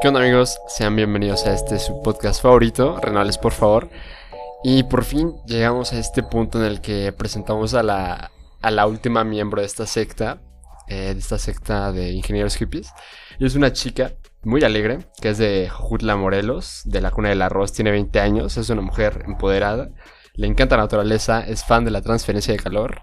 ¿Qué onda amigos? Sean bienvenidos a este su podcast favorito, Renales por favor. Y por fin llegamos a este punto en el que presentamos a la, a la última miembro de esta secta, eh, de esta secta de ingenieros hippies. Y es una chica muy alegre, que es de Jojutla, Morelos, de la cuna del arroz, tiene 20 años, es una mujer empoderada, le encanta la naturaleza, es fan de la transferencia de calor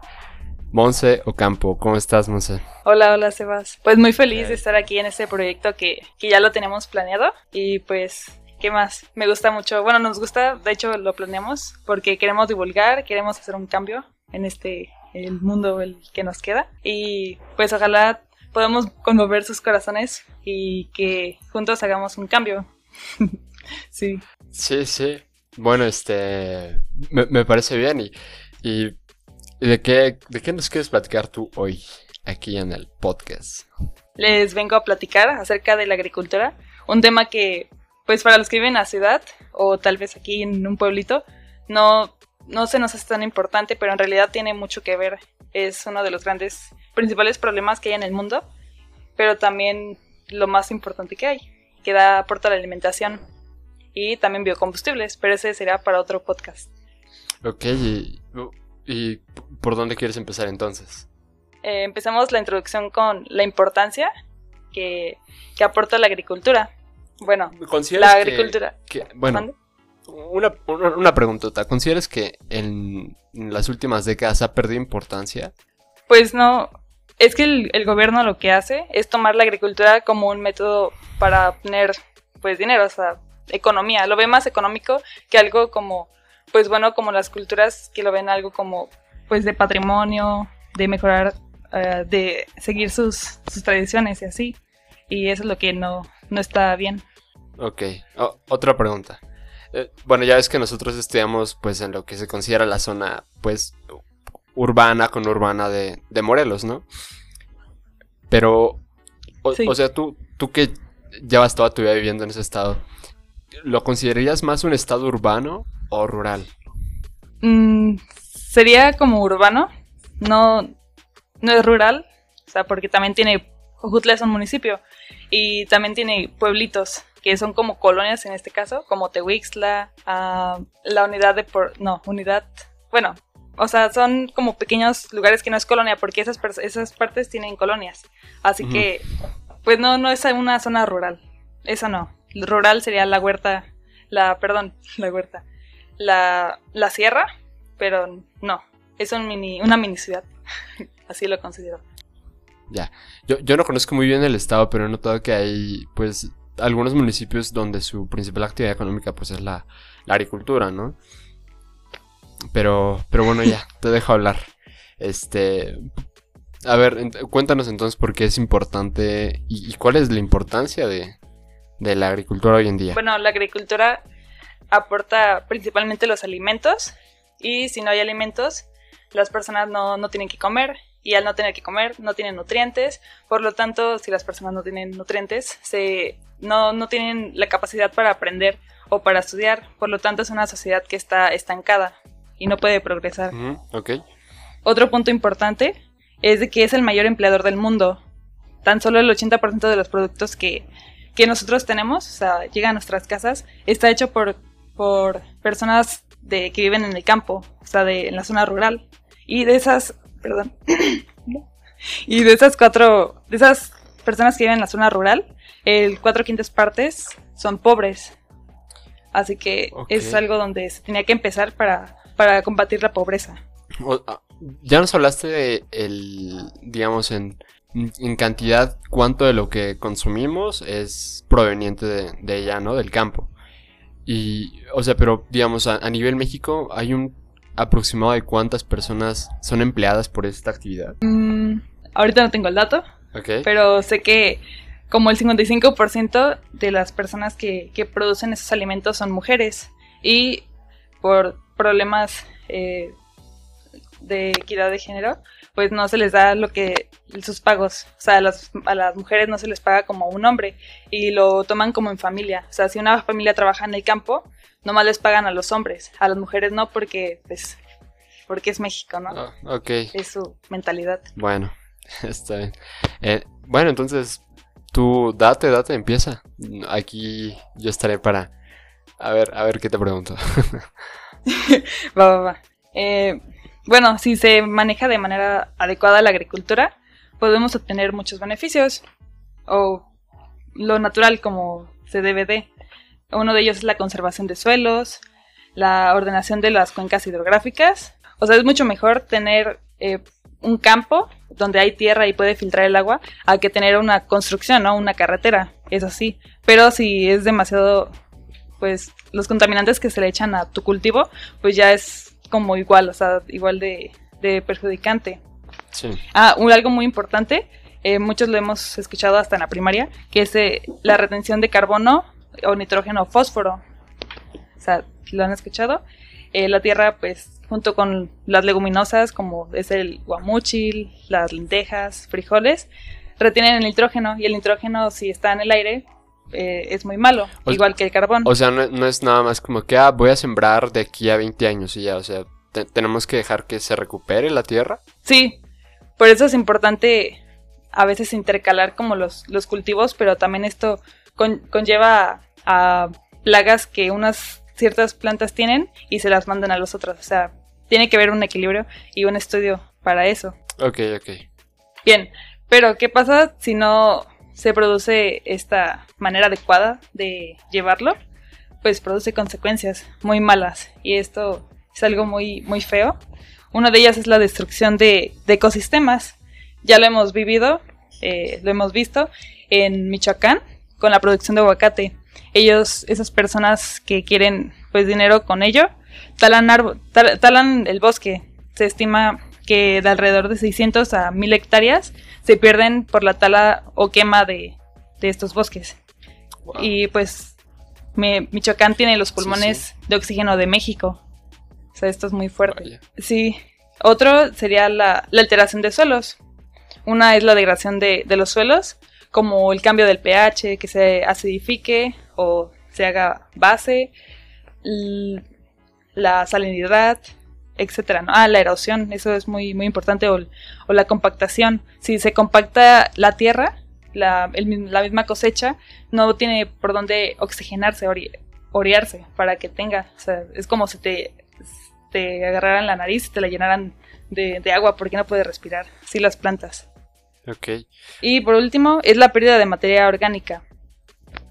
Monse Ocampo. ¿Cómo estás, Monse? Hola, hola, Sebas. Pues muy feliz de estar aquí en este proyecto que, que ya lo tenemos planeado. Y pues, ¿qué más? Me gusta mucho. Bueno, nos gusta, de hecho lo planeamos porque queremos divulgar, queremos hacer un cambio en este el mundo el que nos queda. Y pues ojalá podamos conmover sus corazones y que juntos hagamos un cambio. sí. Sí, sí. Bueno, este. Me, me parece bien y, y de qué, de qué nos quieres platicar tú hoy aquí en el podcast? Les vengo a platicar acerca de la agricultura, un tema que, pues para los que viven en la ciudad o tal vez aquí en un pueblito, no, no se nos hace tan importante, pero en realidad tiene mucho que ver. Es uno de los grandes, principales problemas que hay en el mundo, pero también lo más importante que hay, que da aporta a la alimentación y también biocombustibles, pero ese será para otro podcast. Ok, y ¿Y por dónde quieres empezar entonces? Eh, empezamos la introducción con la importancia que, aporta la agricultura. Bueno, la agricultura. bueno, una, una, preguntota. ¿Consideras que en las últimas décadas ha perdido importancia? Pues no. Es que el, el, gobierno lo que hace es tomar la agricultura como un método para obtener pues dinero, o sea, economía. Lo ve más económico que algo como pues bueno, como las culturas que lo ven algo como pues de patrimonio, de mejorar, eh, de seguir sus, sus, tradiciones y así. Y eso es lo que no, no está bien. Ok, otra pregunta. Eh, bueno, ya ves que nosotros estudiamos pues en lo que se considera la zona pues urbana con urbana de, de Morelos, ¿no? Pero, o, sea, tú, tú que llevas toda tu vida viviendo en ese estado, ¿lo considerarías más un estado urbano o rural? Mm, sería como urbano, no, no es rural, o sea, porque también tiene, Jojutla es un municipio y también tiene pueblitos que son como colonias en este caso, como Tehuixtla, ah, la unidad de, por, no, unidad, bueno, o sea, son como pequeños lugares que no es colonia porque esas, esas partes tienen colonias, así que, pues no, no es una zona rural, esa no, rural sería la huerta, la, perdón, la huerta, la, la sierra, pero no, es un mini, una mini ciudad, así lo considero. Ya, yo, yo no conozco muy bien el estado, pero he notado que hay pues algunos municipios donde su principal actividad económica pues es la, agricultura, ¿no? Pero, pero bueno, ya, te dejo hablar. Este, a ver, cuéntanos entonces por qué es importante y, y, cuál es la importancia de, de la agricultura hoy en día. Bueno, la agricultura aporta principalmente los alimentos y si no hay alimentos, las personas no, no, tienen que comer y al no tener que comer no tienen nutrientes, por lo tanto, si las personas no tienen nutrientes, se, no, no tienen la capacidad para aprender o para estudiar, por lo tanto es una sociedad que está estancada y no puede progresar. Otro punto importante es de que es el mayor empleador del mundo. Tan solo el 80% de los productos que, que nosotros tenemos, o sea, llegan a nuestras casas, está hecho por por personas de, que viven en el campo, o sea, de, en la zona rural. Y de esas, perdón, y de esas cuatro, de esas personas que viven en la zona rural, el cuatro quintas partes son pobres. Así que es algo donde se tenía que empezar para, para combatir la pobreza. Ah, ya nos hablaste de el, digamos, en, en cantidad, cuánto de lo que consumimos es proveniente de, de ella, ¿no? Del campo. Y, o sea, pero digamos, a, nivel México, ¿hay un aproximado de cuántas personas son empleadas por esta actividad? Mm, ahorita no tengo el dato, pero sé que como el 55% de las personas que, que, producen esos alimentos son mujeres y por problemas eh, de equidad de género, pues no se les da lo que sus pagos, o sea, a las, a las mujeres no se les paga como un hombre y lo toman como en familia, o sea, si una familia trabaja en el campo, nomás les pagan a los hombres, a las mujeres no porque pues porque es México, ¿no? Ah, ok. Es su mentalidad. Bueno, está bien. Eh, bueno, entonces tú date, date, empieza. Aquí yo estaré para... A ver, a ver qué te pregunto. va, va, va. Eh, bueno, si se maneja de manera adecuada la agricultura, podemos obtener muchos beneficios. O lo natural como se debe de. Uno de ellos es la conservación de suelos, la ordenación de las cuencas hidrográficas. O sea, es mucho mejor tener eh, un campo donde hay tierra y puede filtrar el agua a que tener una construcción, ¿no? Una carretera, eso sí. Pero si es demasiado, pues los contaminantes que se le echan a tu cultivo, pues ya es como igual, o sea, igual de, perjudicante. Sí. Ah, algo muy importante, eh, muchos lo hemos escuchado hasta en la primaria, que es eh, la retención de carbono o nitrógeno o fósforo. O sea, ¿lo han escuchado? Eh, la tierra, pues, junto con las leguminosas, como es el guamuchil, las lentejas, frijoles, retienen el nitrógeno y el nitrógeno, si está en el aire, eh, es muy malo, igual que el carbón. O sea, no, es nada más como que, ah, voy a sembrar de aquí a 20 años y ya, o sea, tenemos que dejar que se recupere la tierra. Sí, por eso es importante a veces intercalar como los, los cultivos, pero también esto conlleva a plagas que unas ciertas plantas tienen y se las mandan a los otros. O sea, tiene que haber un equilibrio y un estudio para eso. Ok, ok. Bien, pero ¿qué pasa si no se produce esta manera adecuada de llevarlo? Pues produce consecuencias muy malas y esto es algo muy, muy feo. Una de ellas es la destrucción de, ecosistemas. Ya lo hemos vivido, eh, lo hemos visto en Michoacán con la producción de aguacate ellos, esas personas que quieren pues dinero con ello, talan, talan el bosque. Se estima que de alrededor de 600 a 1000 hectáreas se pierden por la tala o quema de, estos bosques. Y pues Michoacán tiene los pulmones de oxígeno de México. O sea, esto es muy fuerte. Sí. Otro sería la, alteración de suelos. Una es la degradación de, de los suelos, como el cambio del pH, que se acidifique o se haga base, la salinidad, etcétera. Ah, la erosión, eso es muy, muy importante, o, la compactación. Si se compacta la tierra, la, la, misma cosecha, no tiene por dónde oxigenarse, orearse, para que tenga. O sea, es como si te, te agarraran la nariz y te la llenaran de, de agua, porque no puede respirar. Sí, las plantas. Ok. Y por último, es la pérdida de materia orgánica.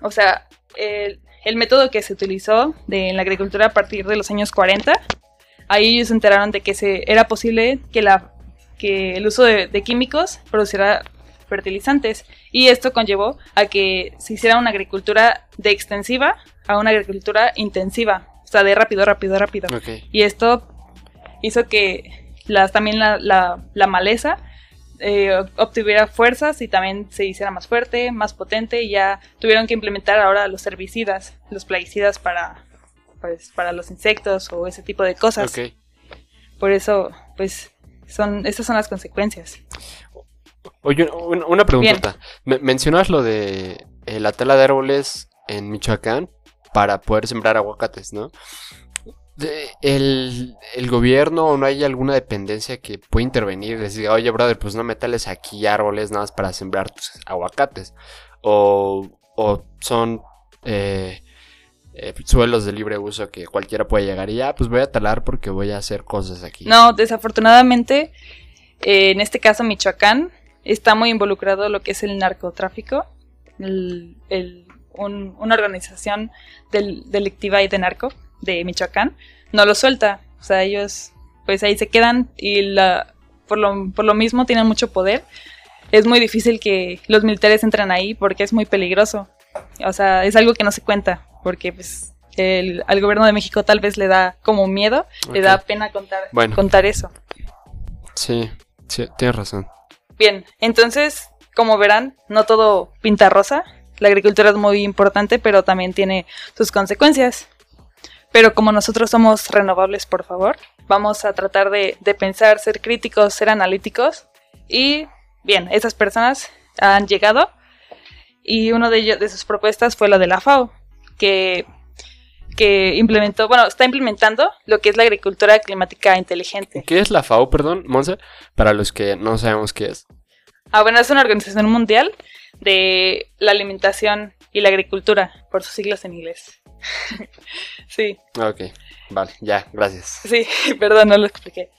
O sea, el, método que se utilizó de, en la agricultura a partir de los años 40, ahí ellos se enteraron de que se, era posible que, la, que el uso de, químicos produciera fertilizantes. Y esto conllevó a que se hiciera una agricultura de extensiva a una agricultura intensiva, o sea, de rápido, rápido, rápido. Y esto hizo que las, también la, la maleza eh, obtuviera fuerzas y también se hiciera más fuerte, más potente y ya tuvieron que implementar ahora los herbicidas, los plaguicidas para, pues, para los insectos o ese tipo de cosas. Por eso, pues, son, estas son las consecuencias. Oye, una pregunta. mencionas lo de eh, la tala de árboles en Michoacán para poder sembrar aguacates, ¿no? el, gobierno o no hay alguna dependencia que pueda intervenir y les diga, oye, brother, pues no metales aquí árboles nada más para sembrar tus aguacates. O, o son eh, eh, suelos de libre uso que cualquiera puede llegar y ya, ah, pues voy a talar porque voy a hacer cosas aquí. No, desafortunadamente, eh, en este caso Michoacán está muy involucrado lo que es el narcotráfico, una organización delictiva y de narco de Michoacán, no lo suelta. O sea, ellos pues ahí se quedan y la, por, lo, por lo mismo tienen mucho poder. Es muy difícil que los militares entren ahí porque es muy peligroso. O sea, es algo que no se cuenta porque pues el, al gobierno de México tal vez le da como miedo, le da pena contar, contar eso. Sí, sí, tienes razón. Bien, entonces, como verán, no todo pinta rosa. La agricultura es muy importante, pero también tiene sus consecuencias. Pero como nosotros somos renovables, por favor, vamos a tratar de, pensar, ser críticos, ser analíticos. Y bien, esas personas han llegado y una de, ellos, de sus propuestas fue la de la FAO, que, que implementó, bueno, está implementando lo que es la agricultura climática inteligente. ¿Qué es la FAO, perdón, Monse? Para los que no sabemos qué es. Ah, bueno, es una organización mundial de la alimentación y la agricultura, por sus siglas en inglés. sí. Ok, vale, ya, gracias. Sí, perdón, no lo expliqué.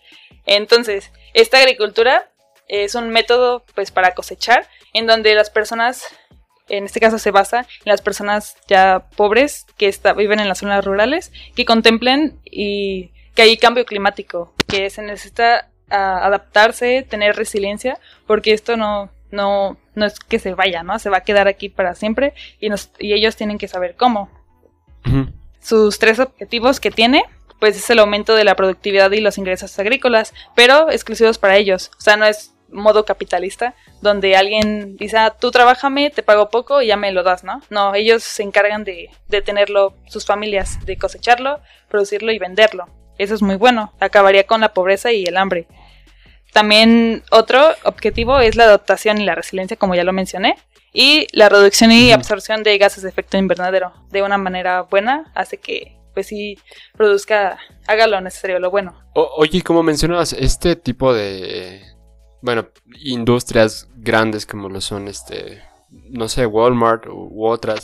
Entonces, esta agricultura es un método pues para cosechar en donde las personas en este caso se basa en las personas ya pobres que viven en las zonas rurales, que contemplen y que hay cambio climático, que se necesita ah, adaptarse, tener resiliencia, porque esto no, no, no es que se vaya, ¿no? Se va a quedar aquí para siempre y, nos, y ellos tienen que saber cómo. Sus tres objetivos que tiene pues es el aumento de la productividad y los ingresos agrícolas, pero exclusivos para ellos. O sea, no es modo capitalista, donde alguien dice, ah, tú trabájame, te pago poco y ya me lo das, ¿no? No, ellos se encargan de, de tenerlo, sus familias, de cosecharlo, producirlo y venderlo. Eso es muy bueno, acabaría con la pobreza y el hambre. También otro objetivo es la adaptación y la resiliencia, como ya lo mencioné, y la reducción y absorción de gases de efecto invernadero de una manera buena hace que pues sí produzca, haga lo necesario, lo bueno. oye, como mencionabas, este tipo de, bueno, industrias grandes como lo son, este, no sé, Walmart u, otras,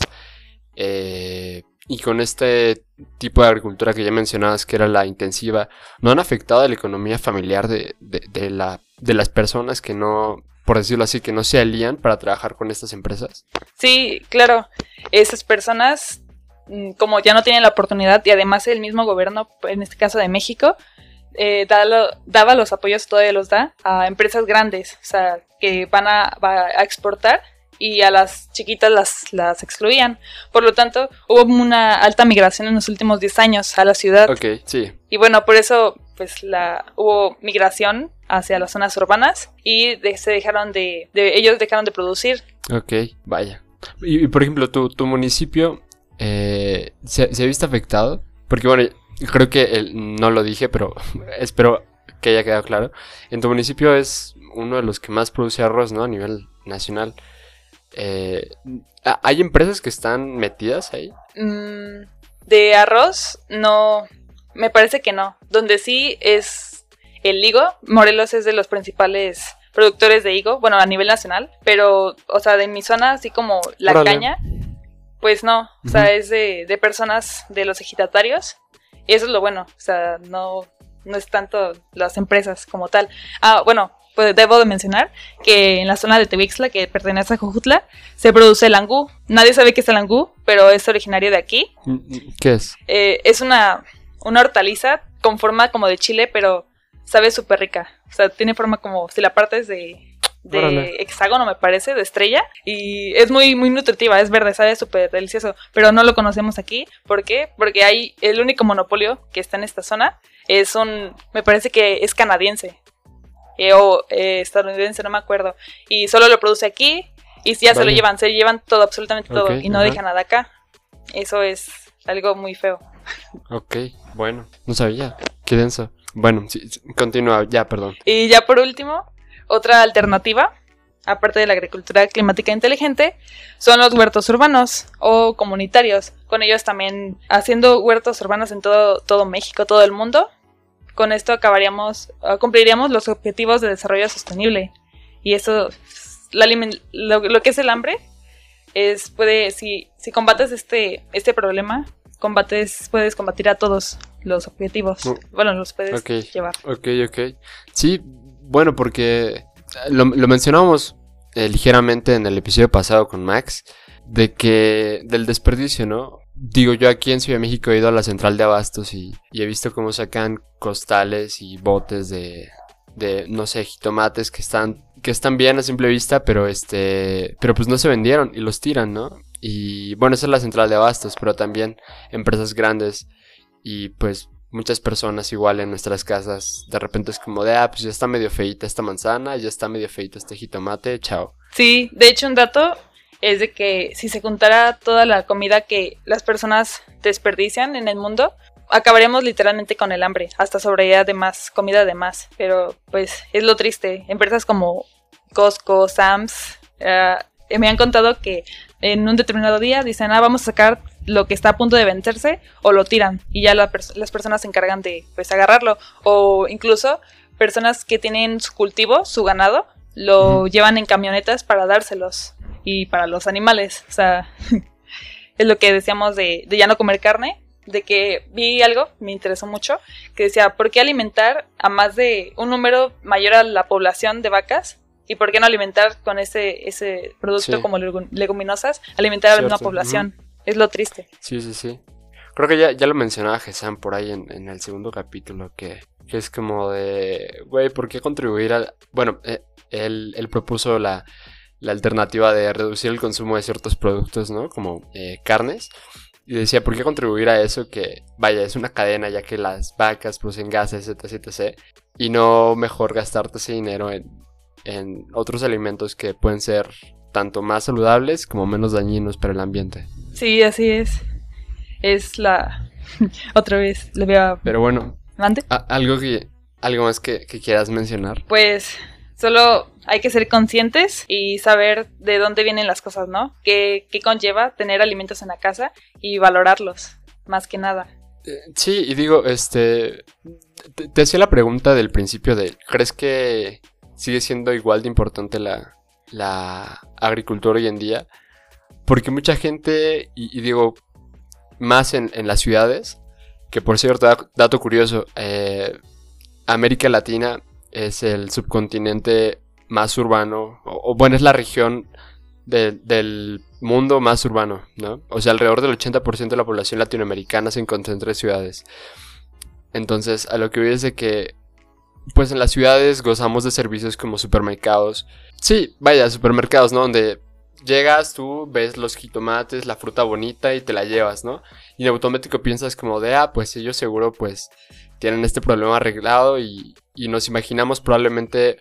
eh, y con este tipo de agricultura que ya mencionabas, que era la intensiva, ¿no han afectado a la economía familiar de, de, la, de las personas que no, por decirlo así, que no se alían para trabajar con estas empresas? Sí, claro. Esas personas Mm, como ya no tienen la oportunidad y además el mismo gobierno, en este caso de México, eh, daba los apoyos, todavía los da, a empresas grandes, o sea, que van a, exportar y a las chiquitas las, las excluían. Por lo tanto, hubo una alta migración en los últimos 10 años a la ciudad. Ok, sí. Y bueno, por eso pues la hubo migración hacia las zonas urbanas y se dejaron de, ellos dejaron de producir. Ok, vaya. Y, por ejemplo, tu, tu municipio eh, ¿se, ha visto afectado? Porque bueno, creo que no lo dije, pero espero que haya quedado claro. En tu municipio es uno de los que más produce arroz, ¿no? A nivel nacional. Eh, ¿Hay empresas que están metidas ahí? Mm, de arroz, no. Me parece que no. Donde sí es el higo. Morelos es de los principales productores de higo, bueno, a nivel nacional. Pero, o sea, de mi zona, así como la caña, pues no, o sea, es de, de, personas de los ejidatarios. Y eso es lo bueno, o sea, no, no es tanto las empresas como tal. Ah, bueno, pues debo de mencionar que en la zona de Tewixla, que pertenece a Jojutla, se produce el angú. Nadie sabe qué es el angú, pero es originario de aquí. Mm, mm, ¿Qué es? Eh, es una, una hortaliza con forma como de chile, pero sabe súper rica. O sea, tiene forma como si la partes de de hexágono, me parece, de estrella. Y es muy, muy nutritiva, es verde, sabe súper delicioso. Pero no lo conocemos aquí. ¿Por qué? Porque hay el único monopolio que está en esta zona. Es un, me parece que es canadiense. Eh, o eh, estadounidense, no me acuerdo. Y solo lo produce aquí. Y ya se lo llevan, se llevan todo, absolutamente todo. y no dejan nada acá. Eso es algo muy feo. Ok, bueno, no sabía. Qué denso. Bueno, sí, continúa, ya, perdón. Y ya por último, otra alternativa, aparte de la agricultura climática inteligente, son los huertos urbanos o comunitarios. Con ellos también haciendo huertos urbanos en todo, todo México, todo el mundo. Con esto acabaríamos, ah, cumpliríamos los objetivos de desarrollo sostenible. Y eso, lo, que es el hambre, es, puede, si, si combates este, este problema, combates, puedes combatir a todos los objetivos. Mm. Bueno, los puedes llevar. Ok, ok. Sí, bueno, porque lo, lo mencionamos eh, ligeramente en el episodio pasado con Max, de que del desperdicio, ¿no? Digo, yo aquí en Ciudad de México he ido a la central de abastos y, he visto cómo sacan costales y botes de, de, no sé, jitomates que están, que están bien a simple vista, pero este, pero pues no se vendieron y los tiran, ¿no? Y bueno, esa es la central de abastos, pero también empresas grandes y pues muchas personas igual en nuestras casas, de repente es como de, ah, pues ya está medio feita esta manzana, ya está medio feita este jitomate, chao. Sí, de hecho un dato es de que si se juntara toda la comida que las personas desperdician en el mundo, acabaremos literalmente con el hambre, hasta sobrevivir de más, comida de más, pero pues es lo triste, empresas como Costco, Sam's, eh, me han contado que en un determinado día dicen, ah, vamos a sacar lo que está a punto de vencerse o lo tiran y ya las personas se encargan de pues agarrarlo o incluso personas que tienen su cultivo, su ganado lo llevan en camionetas para dárselos y para los animales. O sea, es lo que decíamos de, de ya no comer carne, de que vi algo, me interesó mucho, que decía, ¿por qué alimentar a más de un número mayor a la población de vacas? ¿Y por qué no alimentar con ese, ese producto Sí. como legu- leguminosas, alimentar a la misma población? Es lo triste. Sí, sí, sí. Creo que ya, ya lo mencionaba Gesan por ahí en, en el segundo capítulo, que, que es como de, güey, ¿por qué contribuir al... Bueno, eh, él, él propuso la, la alternativa de reducir el consumo de ciertos productos, ¿no? Como eh, carnes. Y decía, ¿por qué contribuir a eso que, vaya, es una cadena ya que las vacas producen gases, etc, etc. Y no mejor gastarte ese dinero en, en otros alimentos que pueden ser tanto más saludables como menos dañinos para el ambiente. Sí, así es. Es la... Otra vez, le veo a... Pero bueno, algo que algo más que, que quieras mencionar. Pues solo hay que ser conscientes y saber de dónde vienen las cosas, ¿no? ¿Qué, qué conlleva tener alimentos en la casa y valorarlos, más que nada? Eh, Sí, y digo, este te, te hacía la pregunta del principio de ¿crees que sigue siendo igual de importante la, la agricultura hoy en día? Porque mucha gente, y, digo, más en, las ciudades, que por cierto, da- dato curioso, eh, América Latina es el subcontinente más urbano, o, bueno, es la región de- del mundo más urbano, ¿no? O sea, alrededor del 80% de la población latinoamericana se concentra en ciudades. Entonces, a lo que voy es de que, pues en las ciudades gozamos de servicios como supermercados. Sí, vaya, supermercados, ¿no? Donde llegas, tú ves los jitomates, la fruta bonita y te la llevas, ¿no? Y en automático piensas como de, ah, pues ellos seguro pues tienen este problema arreglado y, y nos imaginamos probablemente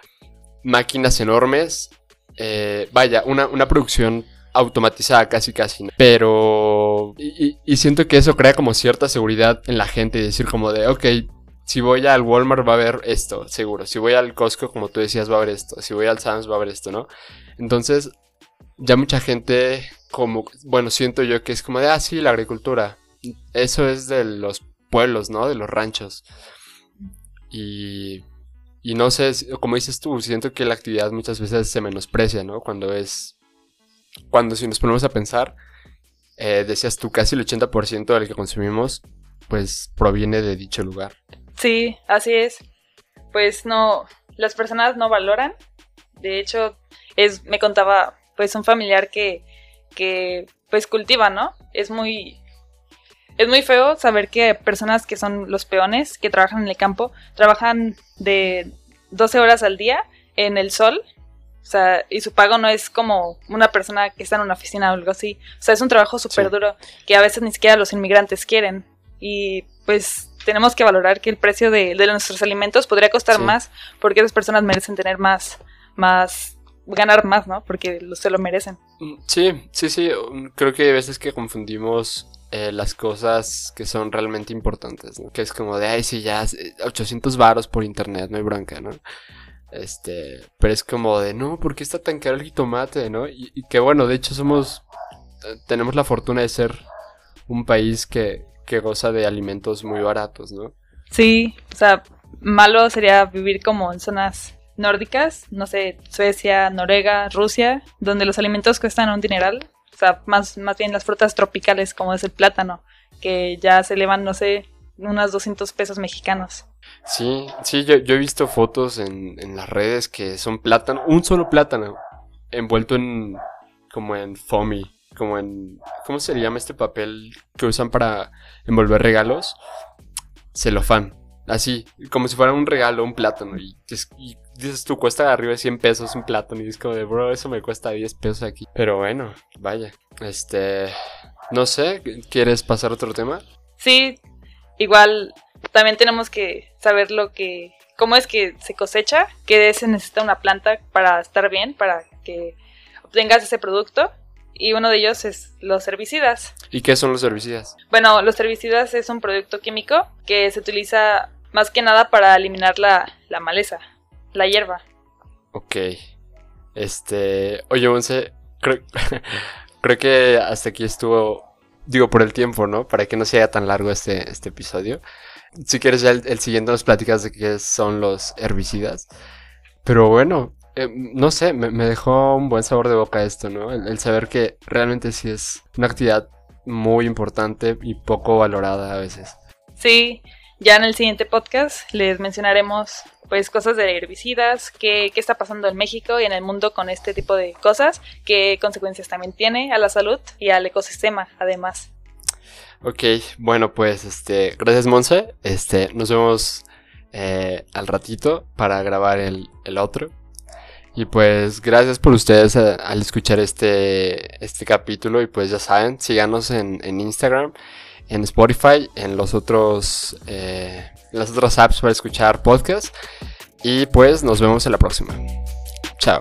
máquinas enormes. eh, vaya, una, una producción automatizada casi casi. Pero... Y, y- y siento que eso crea como cierta seguridad en la gente y decir como de, ok, si voy al Walmart va a haber esto, seguro. Si voy al Costco, como tú decías, va a haber esto. Si voy al Sam's va a haber esto, ¿no? Entonces, ya mucha gente, como, bueno, siento yo que es como de, ah, sí, la agricultura. Eso es de los pueblos, ¿no? De los ranchos. Y, y no sé, como dices tú, siento que la actividad muchas veces se menosprecia, ¿no? Cuando es, cuando si nos ponemos a pensar, eh, decías tú, casi el 80% del que consumimos, pues proviene de dicho lugar. Sí, así es. Pues no, las personas no valoran. De hecho, es, me contaba pues un familiar que, que pues cultiva, ¿no? Es muy, es muy feo saber que personas que son los peones, que trabajan en el campo, trabajan de 12 horas al día en el sol. O sea, y su pago no es como una persona que está en una oficina o algo así. O sea, es un trabajo súper Sí. duro que a veces ni siquiera los inmigrantes quieren. Y pues tenemos que valorar que el precio de, de nuestros alimentos podría costar Sí. más porque esas personas merecen tener más, más, ganar más, ¿no? Porque se lo merecen. Mm, Sí, sí, sí. um, Creo que hay veces que confundimos eh, las cosas que son realmente importantes, ¿no? Que es como de, ay, sí, ya, eh, 800 varos por internet, no hay bronca, ¿no? Este, pero es como de, no, ¿por qué está tan caro el jitomate, no? Y, y que bueno, de hecho somos, eh, tenemos la fortuna de ser un país que, que goza de alimentos muy baratos, ¿no? Sí, o sea, malo sería vivir como en zonas nórdicas, no sé, Suecia, Noruega, Rusia, donde los alimentos cuestan un dineral. O sea, más, más bien las frutas tropicales como es el plátano, que ya se elevan, no sé, unos 200 pesos mexicanos. Sí, sí, yo, yo he visto fotos en, en las redes que son plátano, un solo plátano, envuelto en, como en foamy, como en, ¿cómo se llama este papel que usan para envolver regalos? Celofán, así, como si fuera un regalo, un plátano, y, y dices tú, cuesta arriba de 100 pesos un plátano, y es como de, bro, eso me cuesta 10 pesos aquí. Pero bueno, vaya, este, no sé, ¿quieres pasar a otro tema? Sí, igual también tenemos que saber lo que, cómo es que se cosecha, qué se necesita una planta para estar bien, para que obtengas ese producto. Y uno de ellos es los herbicidas. ¿Y qué son los herbicidas? Bueno, los herbicidas es un producto químico que se utiliza más que nada para eliminar la, la maleza, la hierba. Ok. Este. Oye, Once, creo, creo que hasta aquí estuvo. Digo, por el tiempo, ¿no? Para que no sea tan largo este, este episodio. Si quieres, ya el, el siguiente nos platicas de qué son los herbicidas. Pero bueno, eh, no sé, me, dejó un buen sabor de boca esto, ¿no? El, saber que realmente sí es una actividad muy importante y poco valorada a veces. Sí, ya en el siguiente podcast les mencionaremos pues cosas de herbicidas, qué, qué está pasando en México y en el mundo con este tipo de cosas, qué consecuencias también tiene a la salud y al ecosistema además. Ok, bueno pues este, gracias Monse, este, nos vemos eh, al ratito para grabar el, el otro. Y pues gracias por ustedes eh, al escuchar este, este capítulo y pues ya saben, síganos en, en Instagram, en Spotify, en los otros, eh, las otras apps para escuchar podcasts y pues nos vemos en la próxima. Chao.